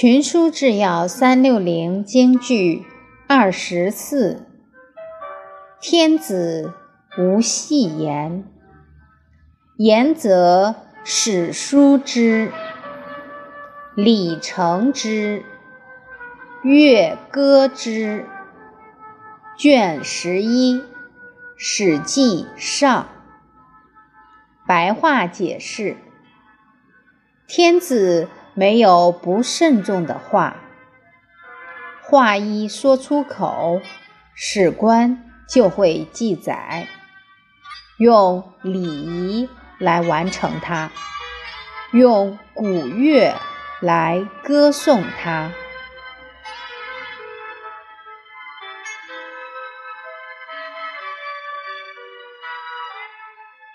群书治要三六零京剧二十四。天子无戏言，言则史书之，礼成之，乐歌之。卷十一《史记上》白话解释：天子。没有不慎重的话，话一说出口，史官就会记载，用礼仪来完成它，用古乐来歌颂它。